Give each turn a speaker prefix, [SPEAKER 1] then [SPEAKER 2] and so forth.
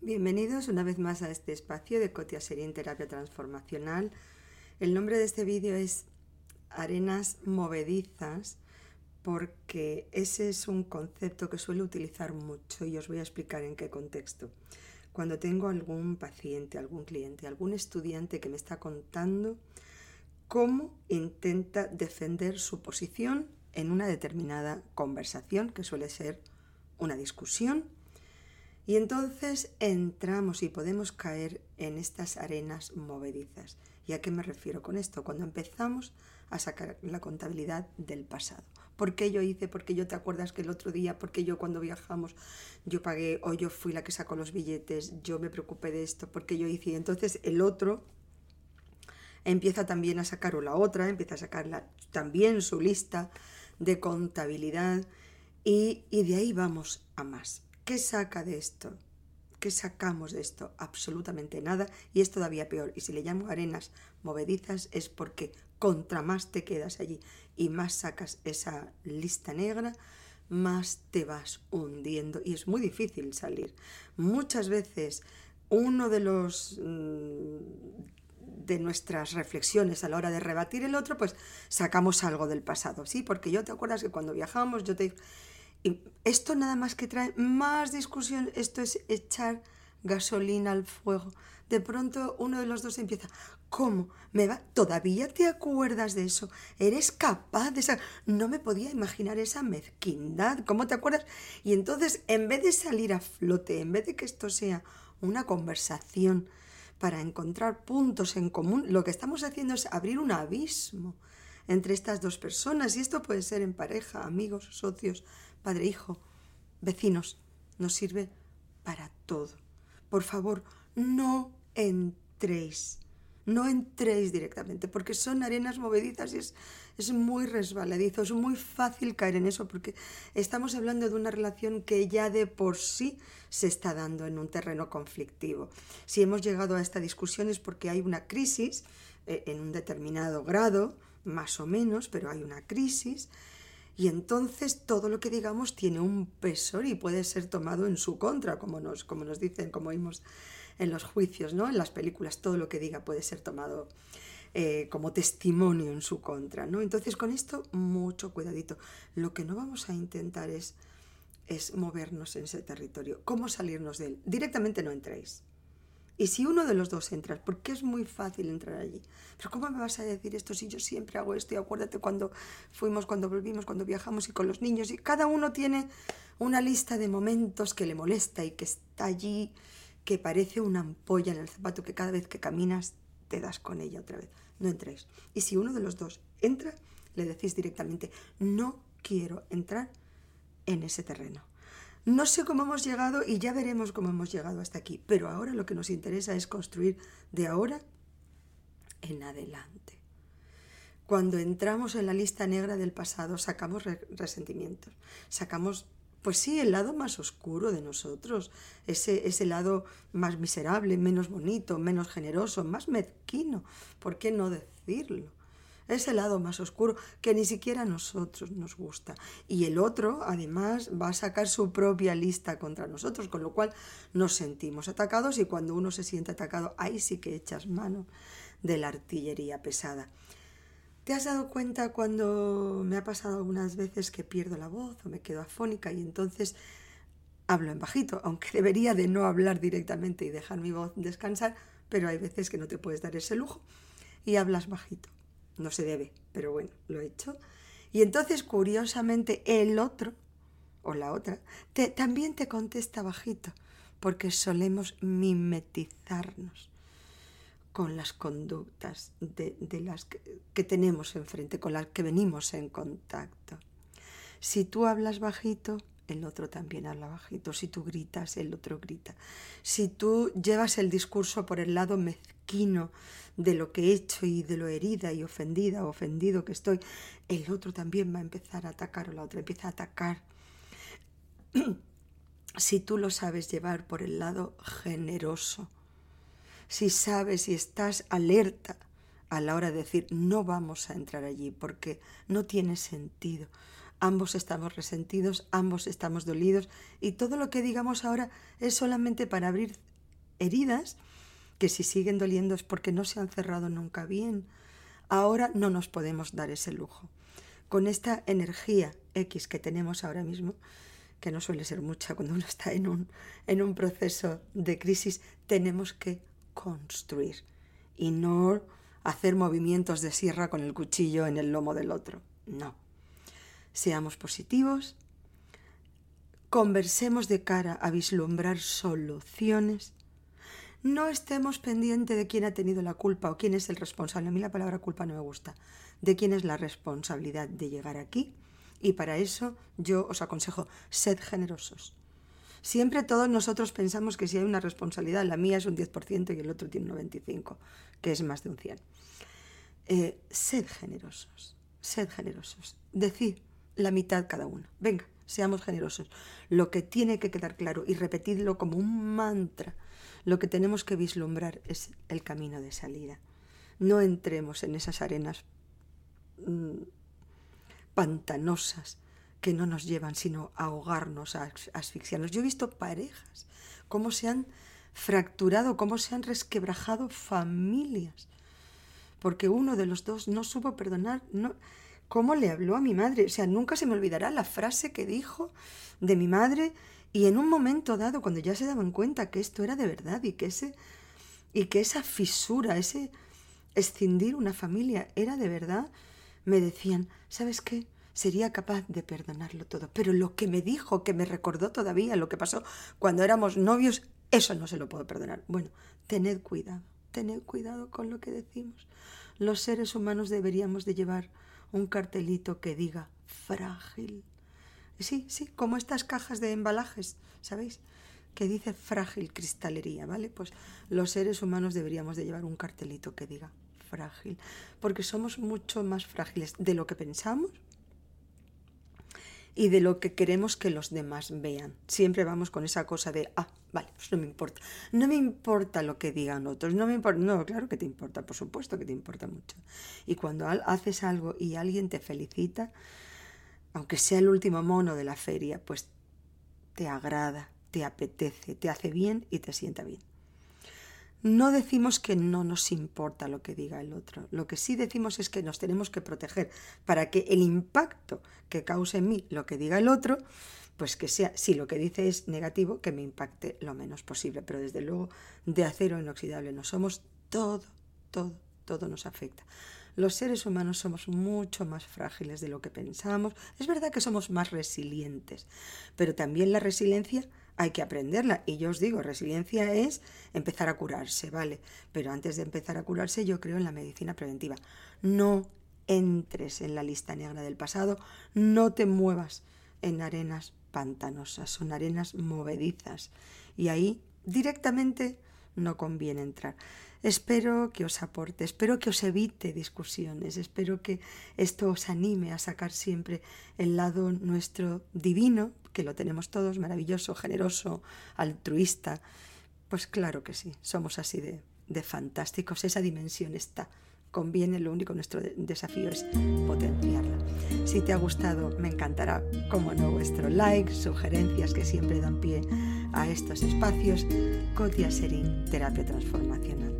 [SPEAKER 1] Bienvenidos una vez más a este espacio de Cotia Serín Terapia Transformacional. El nombre de este vídeo es Arenas Movedizas porque ese es un concepto que suelo utilizar mucho y os voy a explicar en qué contexto. Cuando tengo algún paciente, algún cliente, algún estudiante que me está contando cómo intenta defender su posición en una determinada conversación, que suele ser una discusión, y entonces entramos y podemos caer en estas arenas movedizas. ¿Y a qué me refiero con esto? Cuando empezamos a sacar la contabilidad del pasado. ¿Por qué yo hice? ¿Por qué yo te acuerdas que el otro día? ¿Por qué yo cuando viajamos yo pagué o yo fui la que sacó los billetes? Yo me preocupé de esto, ¿por qué yo hice? Y entonces el otro empieza también a sacar, o la otra empieza a sacar también su lista de contabilidad y, y de ahí vamos a más. ¿Qué saca de esto? ¿Qué sacamos de esto? Absolutamente nada y es todavía peor. Y si le llamo arenas movedizas es porque contra más te quedas allí y más sacas esa lista negra, más te vas hundiendo y es muy difícil salir. Muchas veces uno de los mm, de nuestras reflexiones a la hora de rebatir el otro, pues sacamos algo del pasado, ¿sí? Porque yo te acuerdas que cuando viajamos yo te y esto nada más que trae más discusión, esto es echar gasolina al fuego. De pronto uno de los dos empieza, ¿cómo? ¿Me va? ¿Todavía te acuerdas de eso? ¿Eres capaz de esa? No me podía imaginar esa mezquindad. ¿Cómo te acuerdas? Y entonces, en vez de salir a flote, en vez de que esto sea una conversación para encontrar puntos en común, lo que estamos haciendo es abrir un abismo entre estas dos personas. Y esto puede ser en pareja, amigos, socios, padre, hijo, vecinos. Nos sirve para todo. Por favor, no entréis. No entréis directamente, porque son arenas movedizas y es, es muy resbaladizo, es muy fácil caer en eso, porque estamos hablando de una relación que ya de por sí se está dando en un terreno conflictivo. Si hemos llegado a esta discusión es porque hay una crisis eh, en un determinado grado, más o menos, pero hay una crisis, y entonces todo lo que digamos tiene un peso y puede ser tomado en su contra, como nos, como nos dicen, como vimos en los juicios, ¿no? En las películas, todo lo que diga puede ser tomado eh, como testimonio en su contra, ¿no? Entonces con esto mucho cuidadito. Lo que no vamos a intentar es, es movernos en ese territorio. ¿Cómo salirnos de él? Directamente no entréis. Y si uno de los dos entra, porque es muy fácil entrar allí. Pero ¿cómo me vas a decir esto si yo siempre hago esto? Y acuérdate cuando fuimos, cuando volvimos, cuando viajamos y con los niños. Y cada uno tiene una lista de momentos que le molesta y que está allí que parece una ampolla en el zapato que cada vez que caminas te das con ella otra vez. No entréis. Y si uno de los dos entra, le decís directamente, no quiero entrar en ese terreno. No sé cómo hemos llegado y ya veremos cómo hemos llegado hasta aquí, pero ahora lo que nos interesa es construir de ahora en adelante. Cuando entramos en la lista negra del pasado, sacamos resentimientos, sacamos pues sí, el lado más oscuro de nosotros, ese, ese lado más miserable, menos bonito, menos generoso, más mezquino, ¿por qué no decirlo? Ese lado más oscuro que ni siquiera a nosotros nos gusta. Y el otro, además, va a sacar su propia lista contra nosotros, con lo cual nos sentimos atacados y cuando uno se siente atacado, ahí sí que echas mano de la artillería pesada. ¿Te has dado cuenta cuando me ha pasado algunas veces que pierdo la voz o me quedo afónica y entonces hablo en bajito, aunque debería de no hablar directamente y dejar mi voz descansar, pero hay veces que no te puedes dar ese lujo y hablas bajito. No se debe, pero bueno, lo he hecho. Y entonces, curiosamente, el otro o la otra te, también te contesta bajito, porque solemos mimetizarnos con las conductas de, las que, tenemos enfrente, con las que venimos en contacto. Si tú hablas bajito, el otro también habla bajito. Si tú gritas, el otro grita. Si tú llevas el discurso por el lado mezquino de lo que he hecho y de lo herida y ofendida o ofendido que estoy, el otro también va a empezar a atacar o la otra empieza a atacar. si tú lo sabes llevar por el lado generoso, si sabes y estás alerta a la hora de decir no vamos a entrar allí porque no tiene sentido. ambos estamos resentidos, ambos estamos dolidos y todo lo que digamos ahora es solamente para abrir heridas que si siguen doliendo es porque no se han cerrado nunca bien. Ahora no nos podemos dar ese lujo. Con esta energía X que tenemos ahora mismo, que no suele ser mucha cuando uno está en un, en un proceso de crisis, tenemos que construir y no hacer movimientos de sierra con el cuchillo en el lomo del otro. No. Seamos positivos, conversemos de cara a vislumbrar soluciones, no estemos pendientes de quién ha tenido la culpa o quién es el responsable. A mí la palabra culpa no me gusta. De quién es la responsabilidad de llegar aquí. Y para eso yo os aconsejo, sed generosos. Siempre todos nosotros pensamos que si hay una responsabilidad, la mía es un 10% y el otro tiene un 95%, que es más de un 100%. Eh, sed generosos, sed generosos. Decid la mitad cada uno. Venga, seamos generosos. Lo que tiene que quedar claro y repetidlo como un mantra. Lo que tenemos que vislumbrar es el camino de salida. No entremos en esas arenas mm, pantanosas que no nos llevan sino a ahogarnos, a asfixiarnos. Yo he visto parejas, cómo se han fracturado, cómo se han resquebrajado familias porque uno de los dos no supo perdonar, no, cómo le habló a mi madre. O sea, nunca se me olvidará la frase que dijo de mi madre y en un momento dado, cuando ya se daban cuenta que esto era de verdad y que, ese, y que esa fisura, ese escindir una familia era de verdad, me decían, ¿sabes qué? Sería capaz de perdonarlo todo. Pero lo que me dijo, que me recordó todavía lo que pasó cuando éramos novios, eso no se lo puedo perdonar. Bueno, tened cuidado tened cuidado con lo que decimos. Los seres humanos deberíamos de llevar un cartelito que diga frágil. Sí, sí, como estas cajas de embalajes, ¿sabéis? Que dice frágil cristalería, ¿vale? Pues los seres humanos deberíamos de llevar un cartelito que diga frágil, porque somos mucho más frágiles de lo que pensamos y de lo que queremos que los demás vean. Siempre vamos con esa cosa de, ah, vale, pues no me importa. No me importa lo que digan otros, no me importa. No, claro que te importa, por supuesto que te importa mucho. Y cuando haces algo y alguien te felicita, aunque sea el último mono de la feria, pues te agrada, te apetece, te hace bien y te sienta bien. No decimos que no nos importa lo que diga el otro. Lo que sí decimos es que nos tenemos que proteger para que el impacto que cause en mí lo que diga el otro, pues que sea, si lo que dice es negativo, que me impacte lo menos posible. Pero desde luego, de acero inoxidable no somos, todo, todo, todo nos afecta. Los seres humanos somos mucho más frágiles de lo que pensamos. Es verdad que somos más resilientes, pero también la resiliencia hay que aprenderla. Y yo os digo, resiliencia es empezar a curarse, ¿vale? Pero antes de empezar a curarse, yo creo en la medicina preventiva. No entres en la lista negra del pasado, no te muevas en arenas pantanosas, son arenas movedizas. Y ahí directamente no conviene entrar. Espero que os aporte, espero que os evite discusiones, espero que esto os anime a sacar siempre el lado nuestro divino, que lo tenemos todos, maravilloso, generoso, altruista. Pues claro que sí, somos así de, de fantásticos, esa dimensión está conviene, lo único nuestro desafío es potenciarla. Si te ha gustado, me encantará, como no, vuestro like, sugerencias que siempre dan pie a estos espacios. Cotia Terapia Transformacional.